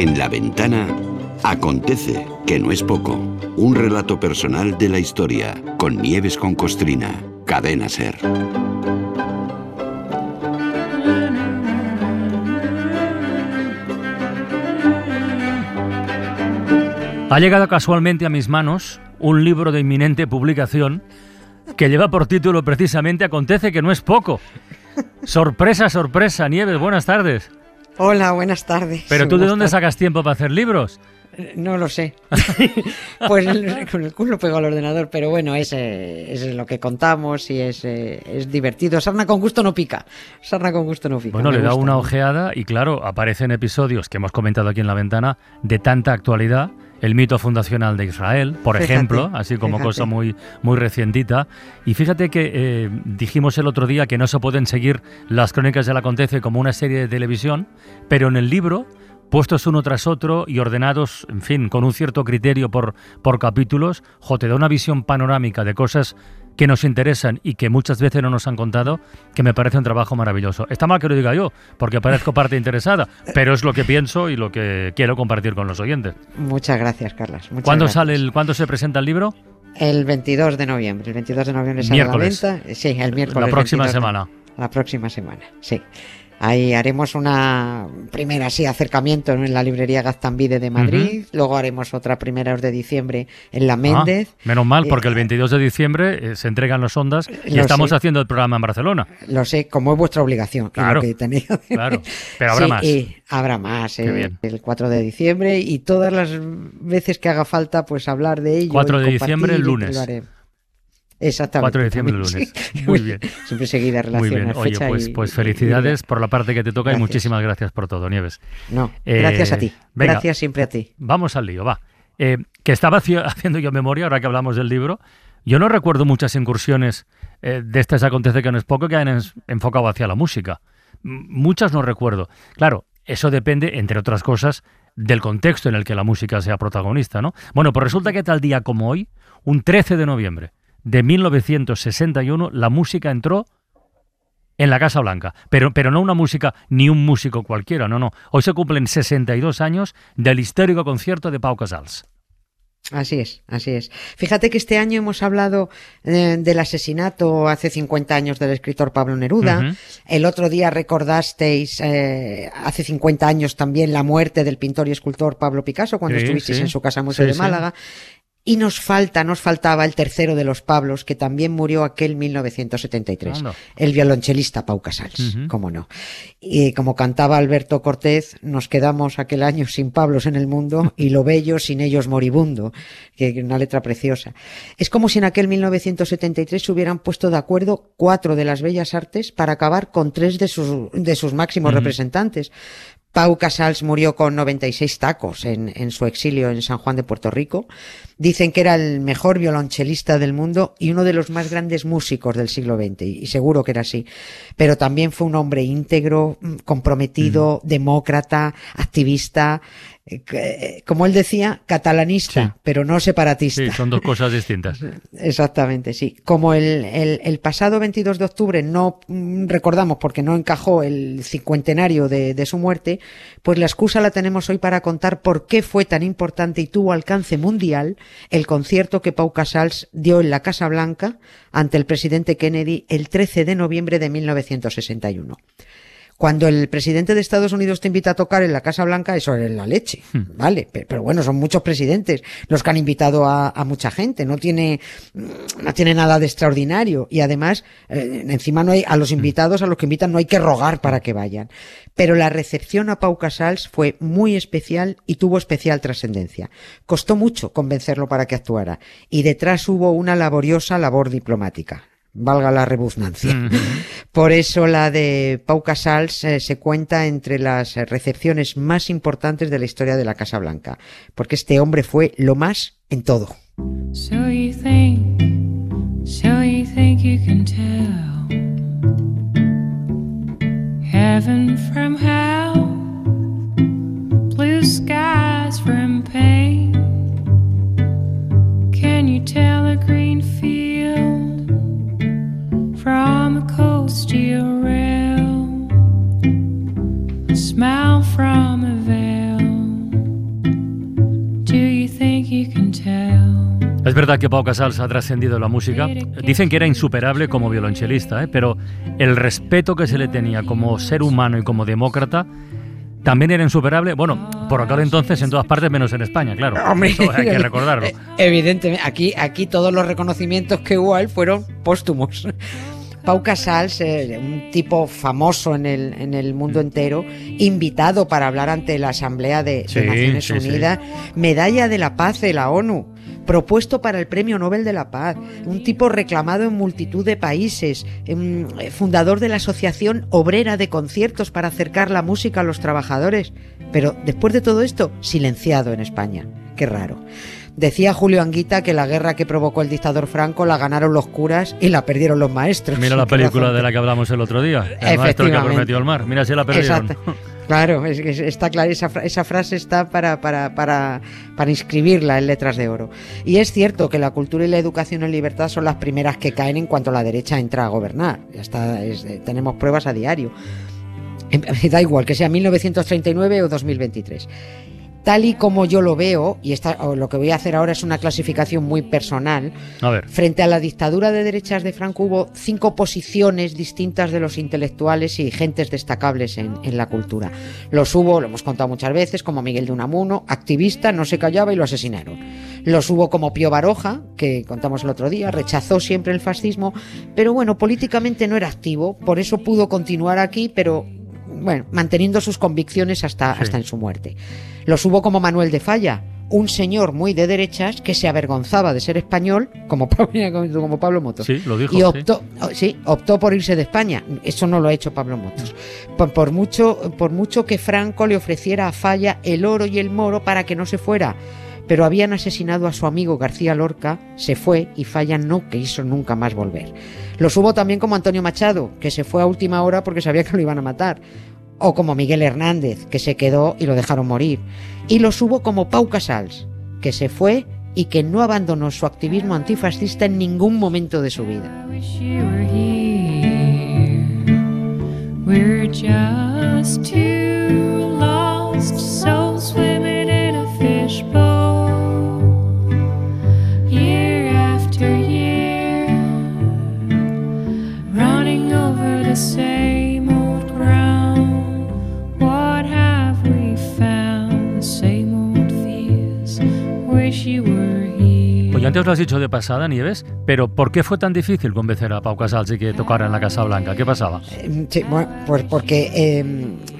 En la ventana acontece que no es poco. Un relato personal de la historia con Nieves con Costrina. Cadena Ser. Ha llegado casualmente a mis manos un libro de inminente publicación que lleva por título precisamente Acontece que no es poco. Sorpresa, sorpresa, Nieves, buenas tardes. Hola, buenas tardes. Pero tú de dónde sacas tiempo para hacer libros? No lo sé. pues con el culo pego al ordenador, pero bueno, es, es lo que contamos y es, es, divertido. Sarna con gusto no pica. Sarna con gusto no pica. Bueno, le da una ojeada y claro, aparecen episodios que hemos comentado aquí en la ventana de tanta actualidad el mito fundacional de Israel, por ejemplo, así como cosa muy, muy recientita. Y fíjate que eh, dijimos el otro día que no se pueden seguir las crónicas del acontece como una serie de televisión, pero en el libro puestos uno tras otro y ordenados, en fin, con un cierto criterio por, por capítulos, jo, te da una visión panorámica de cosas que nos interesan y que muchas veces no nos han contado, que me parece un trabajo maravilloso. Está mal que lo diga yo, porque parezco parte interesada, pero es lo que pienso y lo que quiero compartir con los oyentes. Muchas gracias, Carlas. ¿Cuándo, Sale el, ¿Cuándo se presenta el libro? El 22 de noviembre. El 22 de noviembre sale miércoles. la venta. Sí, el miércoles. La próxima semana. la próxima semana, sí. Ahí haremos una primera así acercamiento en la librería Gaztambide de Madrid, luego haremos otra primera de diciembre en la ah, Méndez. menos mal, porque el 22 eh, de diciembre eh, se entregan los ondas y estamos haciendo el programa en Barcelona. Lo sé, como es vuestra obligación. Claro, que tenéis. claro. pero habrá más. Y habrá más, eh, el 4 de diciembre y todas las veces que haga falta, pues hablar de ello. 4 de diciembre, el lunes. Exactamente. 4 de diciembre, lunes. Muy bien. Siempre seguida relación. Muy bien. Oye, pues, pues felicidades por la parte que te toca y muchísimas gracias por todo, Nieves. No, gracias a ti. Eh, gracias siempre a ti. Vamos al lío, va. Eh, que estaba haciendo yo memoria, ahora que hablamos del libro. Yo no recuerdo muchas incursiones eh, de estas Acontece que no es poco que hayan enfocado hacia la música. Muchas no recuerdo. Claro, eso depende, entre otras cosas, del contexto en el que la música sea protagonista, ¿no? Bueno, pues resulta que tal día como hoy, un 13 de noviembre, de 1961 la música entró en la Casa Blanca, pero, pero no una música ni un músico cualquiera, no, no. Hoy se cumplen 62 años del histórico concierto de Pau Casals. Así es, así es. Fíjate que este año hemos hablado eh, del asesinato hace 50 años del escritor Pablo Neruda. El otro día recordasteis eh, hace 50 años también la muerte del pintor y escultor Pablo Picasso cuando estuvisteis en su casa museo de Málaga. Y nos falta, nos faltaba el tercero de los Pablos, que también murió aquel 1973. El violonchelista Pau Casals, cómo no. Y como cantaba Alberto Cortés, nos quedamos aquel año sin Pablos en el mundo y lo bello sin ellos moribundo. Que una letra preciosa. Es como si en aquel 1973 se hubieran puesto de acuerdo cuatro de las bellas artes para acabar con tres de sus, de sus máximos representantes. Pau Casals murió con 96 tacos en, en, su exilio en San Juan de Puerto Rico. Dicen que era el mejor violonchelista del mundo y uno de los más grandes músicos del siglo XX, y seguro que era así. Pero también fue un hombre íntegro, mm, comprometido, demócrata, activista, eh, eh, como él decía, catalanista, pero no separatista. Sí, son dos cosas distintas. Exactamente, sí. Como el, el, pasado 22 de octubre no mm, recordamos porque no encajó el cincuentenario de, de, su muerte, pues la excusa la tenemos hoy para contar por qué fue tan importante y tuvo alcance mundial el concierto que Pau Casals dio en la Casa Blanca ante el presidente Kennedy el 13 de noviembre de 1961. Cuando el presidente de Estados Unidos te invita a tocar en la Casa Blanca, eso es la leche, hmm. ¿vale? Pero, bueno, son muchos presidentes los que han invitado a, mucha gente, no tiene, no tiene nada de extraordinario. Y además, eh, encima no hay, a los hmm. invitados, a los que invitan, no hay que rogar para que vayan. Pero la recepción a Pau Casals fue muy especial y tuvo especial trascendencia. Costó mucho convencerlo para que actuara. Y detrás hubo una laboriosa labor diplomática valga la rebusnancia. Por eso la de Pau Casals eh, se cuenta entre las recepciones más importantes de la historia de la Casa Blanca, porque este hombre fue lo más en todo. So you think, so you think you can tell heaven from hell, from a rail. smile from a veil. Do you think you can tell? Es verdad que Pau Casals ha trascendido la música. Dicen que era insuperable como violonchelista, ¿eh? pero el respeto que se le tenía como ser humano y como demócrata también era insuperable, bueno, por aquel entonces en todas partes menos en España, claro. Eso hay que recordarlo. Evidentemente, aquí, aquí todos los reconocimientos que hubo a él fueron póstumos. Pau Casals, eh, un tipo famoso en el, en el mundo entero, invitado para hablar ante la Asamblea de, Naciones Unidas, medalla de la paz de la ONU propuesto para el Premio Nobel de la Paz, un tipo reclamado en multitud de países, em, fundador de la Asociación Obrera de Conciertos para acercar la música a los trabajadores, pero después de todo esto, silenciado en España. Qué raro. Decía Julio Anguita que la guerra que provocó el dictador Franco la ganaron los curas y la perdieron los maestros. Mira la película de la que hablamos el otro día, el maestro que prometió el mar. Mira si la perdieron. Claro, está claro, esa, esa, frase está para, para, para, para, inscribirla en letras de oro. Y es cierto que la cultura y la educación en libertad son las primeras que caen en cuanto la derecha entra a gobernar. Ya está, tenemos pruebas a diario. Em, da igual que sea 1939 o 2023 tal y como yo lo veo, y lo que voy a hacer ahora es una clasificación muy personal, frente a la dictadura de derechas de Franco hubo cinco posiciones distintas de los intelectuales y gentes destacables en, la cultura. Los hubo, lo hemos contado muchas veces, como Miguel de Unamuno, activista, no se callaba y lo asesinaron. Los hubo como Pío Baroja, que contamos el otro día, rechazó siempre el fascismo, pero bueno, políticamente no era activo, por eso pudo continuar aquí, pero bueno, manteniendo sus convicciones hasta, hasta en su muerte. Los hubo como Manuel de Falla, un señor muy de derechas que se avergonzaba de ser español, como, como Pablo Motos. Sí, lo dijo. Y optó, sí. optó por irse de España. Eso no lo ha hecho Pablo Motos. Por, mucho, por mucho que Franco le ofreciera a Falla el oro y el moro para que no se fuera. Pero habían asesinado a su amigo García Lorca, se fue y Falla no quiso nunca más volver. Los hubo también como Antonio Machado, que se fue a última hora porque sabía que lo iban a matar o como Miguel Hernández, que se quedó y lo dejaron morir, y los hubo como Pau Casals, que se fue y que no abandonó su activismo antifascista en ningún momento de su vida. Antes lo has dicho de pasada, Nieves, pero ¿por qué fue tan difícil convencer a Pau Casals de que tocara en la Casa Blanca? ¿Qué pasaba? Eh, sí, bueno, pues porque eh,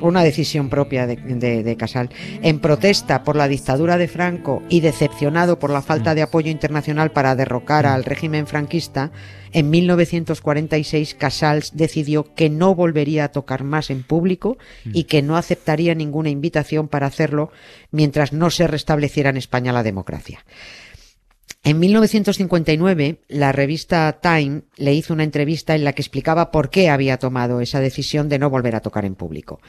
una decisión propia de, Casal. En protesta por la dictadura de Franco y decepcionado por la falta de apoyo internacional para derrocar al régimen franquista, en 1946 Casals decidió que no volvería a tocar más en público y que no aceptaría ninguna invitación para hacerlo mientras no se restableciera en España la democracia. En 1959, la revista Time le hizo una entrevista en la que explicaba por qué había tomado esa decisión de no volver a tocar en público.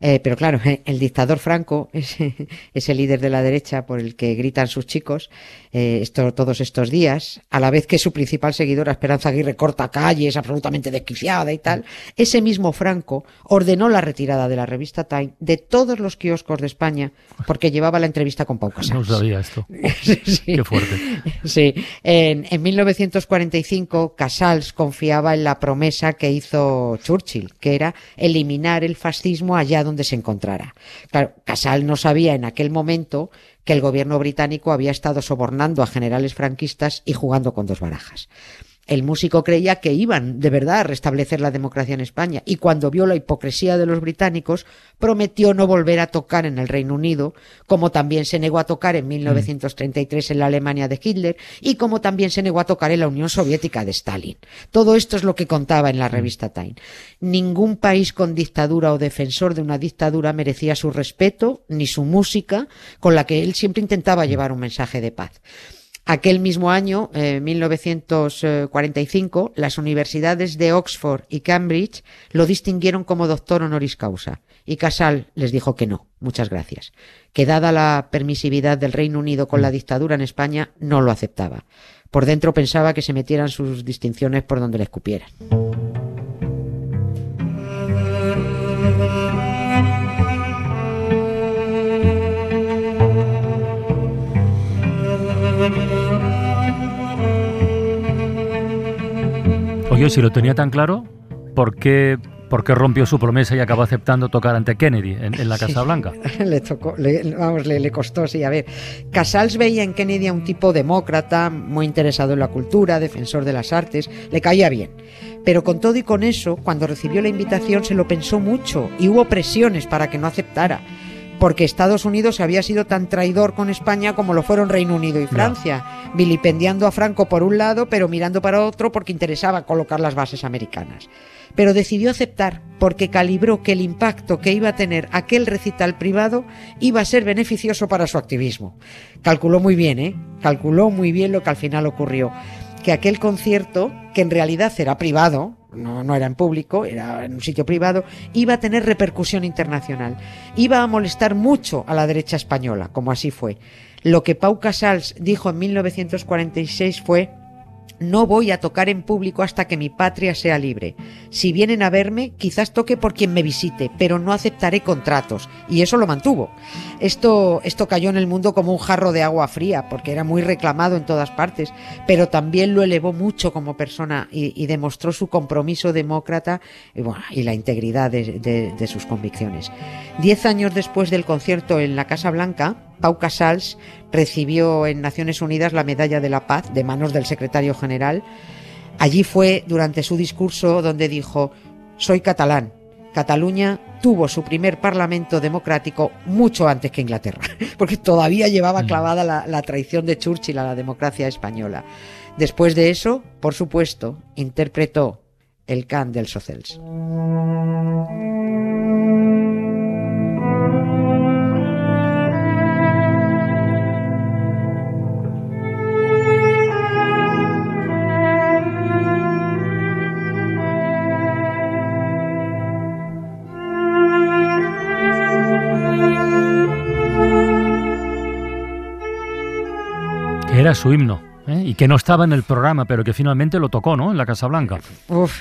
Eh, pero claro, el dictador Franco, ese, líder de la derecha por el que gritan sus chicos eh, esto, todos estos días, a la vez que su principal seguidora, Esperanza Aguirre, corta calles, absolutamente desquiciada y tal, ese mismo Franco ordenó la retirada de la revista Time de todos los kioscos de España porque llevaba la entrevista con Pau Casals. No sabía esto. Qué fuerte. Sí. En, en 1945, Casals confiaba en la promesa que hizo Churchill, que era eliminar el fascismo allá donde se encontrara. Claro, Casal no sabía en aquel momento que el gobierno británico había estado sobornando a generales franquistas y jugando con dos barajas. El músico creía que iban de verdad a restablecer la democracia en España y cuando vio la hipocresía de los británicos prometió no volver a tocar en el Reino Unido, como también se negó a tocar en 1933 en la Alemania de Hitler y como también se negó a tocar en la Unión Soviética de Stalin. Todo esto es lo que contaba en la revista Time. Ningún país con dictadura o defensor de una dictadura merecía su respeto ni su música, con la que él siempre intentaba llevar un mensaje de paz. Aquel mismo año, eh, 1945, las universidades de Oxford y Cambridge lo distinguieron como doctor honoris causa y Casal les dijo que no, muchas gracias, que dada la permisividad del Reino Unido con la dictadura en España, no lo aceptaba. Por dentro pensaba que se metieran sus distinciones por donde le escupieran. Dios, si lo tenía tan claro, ¿por qué, por qué rompió su promesa y acabó aceptando tocar ante Kennedy en, la Casa Blanca? le tocó, le, vamos, le, le, costó, sí. A ver, Casals veía en Kennedy a un tipo demócrata, muy interesado en la cultura, defensor de las artes, le caía bien. Pero con todo y con eso, cuando recibió la invitación se lo pensó mucho y hubo presiones para que no aceptara porque Estados Unidos había sido tan traidor con España como lo fueron Reino Unido y Francia, vilipendiando a Franco por un lado, pero mirando para otro porque interesaba colocar las bases americanas. Pero decidió aceptar porque calibró que el impacto que iba a tener aquel recital privado iba a ser beneficioso para su activismo. Calculó muy bien, ¿eh? Calculó muy bien lo que al final ocurrió. Que aquel concierto, que en realidad era privado, no, no, era en público, era en un sitio privado, iba a tener repercusión internacional. Iba a molestar mucho a la derecha española, como así fue. Lo que Pau Casals dijo en 1946 fue no voy a tocar en público hasta que mi patria sea libre. Si vienen a verme, quizás toque por quien me visite, pero no aceptaré contratos. Y eso lo mantuvo. Esto, esto cayó en el mundo como un jarro de agua fría, porque era muy reclamado en todas partes, pero también lo elevó mucho como persona y, demostró su compromiso demócrata y, la integridad de, de sus convicciones. Diez años después del concierto en la Casa Blanca, Pau Casals recibió en Naciones Unidas la Medalla de la Paz de manos del secretario general. Allí fue durante su discurso donde dijo, soy catalán. Cataluña tuvo su primer parlamento democrático mucho antes que Inglaterra, porque todavía llevaba mm. clavada la, la traición de Churchill a la democracia española. Después de eso, por supuesto, interpretó el can del Socials. Era su himno. ¿eh? Y que no estaba en el programa, pero que finalmente lo tocó, ¿no? En la Casa Blanca.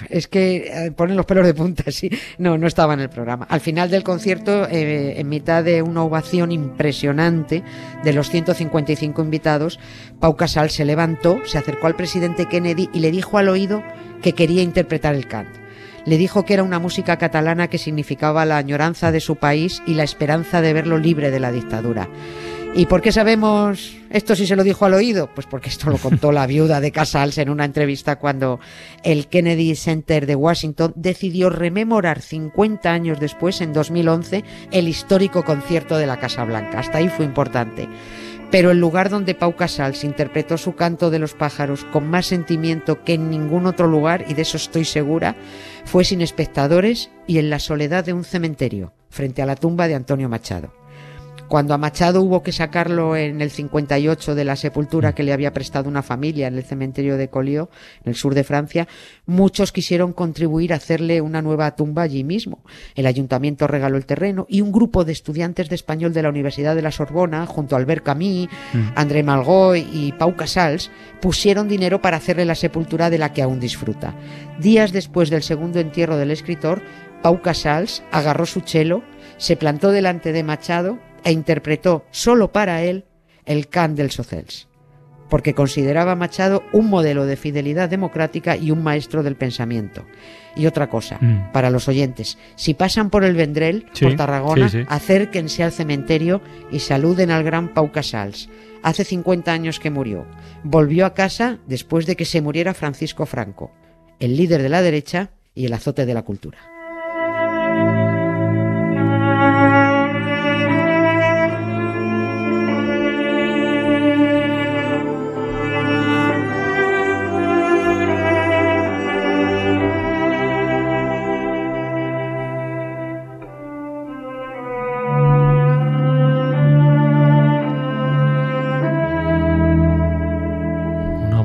Es que eh, ponen los pelos de punta, sí. No, no estaba en el programa. Al final del concierto, eh, en mitad de una ovación impresionante de los 155 invitados, Pau Casal se levantó, se acercó al presidente Kennedy y le dijo al oído que quería interpretar el cant. Le dijo que era una música catalana que significaba la añoranza de su país y la esperanza de verlo libre de la dictadura. ¿Y por qué sabemos esto si se lo dijo al oído? Pues porque esto lo contó la viuda de Casals en una entrevista cuando el Kennedy Center de Washington decidió rememorar 50 años después, en 2011, el histórico concierto de la Casa Blanca. Hasta ahí fue importante. Pero el lugar donde Pau Casals interpretó su canto de los pájaros con más sentimiento que en ningún otro lugar, y de eso estoy segura, fue sin espectadores y en la soledad de un cementerio, frente a la tumba de Antonio Machado. Cuando a Machado hubo que sacarlo en el 58 de la sepultura que le había prestado una familia en el cementerio de Collioure, en el sur de Francia, muchos quisieron contribuir a hacerle una nueva tumba allí mismo. El ayuntamiento regaló el terreno y un grupo de estudiantes de español de la Universidad de la Sorbona, junto a Albert Camus, mm. André Malgoy y Pau Casals, pusieron dinero para hacerle la sepultura de la que aún disfruta. Días después del segundo entierro del escritor, Pau Casals agarró su chelo, se plantó delante de Machado e interpretó solo para él el can del Socials, porque consideraba a Machado un modelo de fidelidad democrática y un maestro del pensamiento. Y otra cosa, mm. para los oyentes, si pasan por el Vendrell, por Tarragona, acérquense al cementerio y saluden al gran Pau Casals. Hace 50 años que murió. Volvió a casa después de que se muriera Francisco Franco, el líder de la derecha y el azote de la cultura.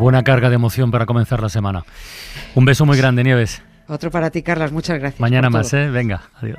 Buena carga de emoción para comenzar la semana. Un beso muy grande, Nieves. Otro para ti, Carlas. Muchas gracias. Mañana más, ¿eh? Venga, adiós.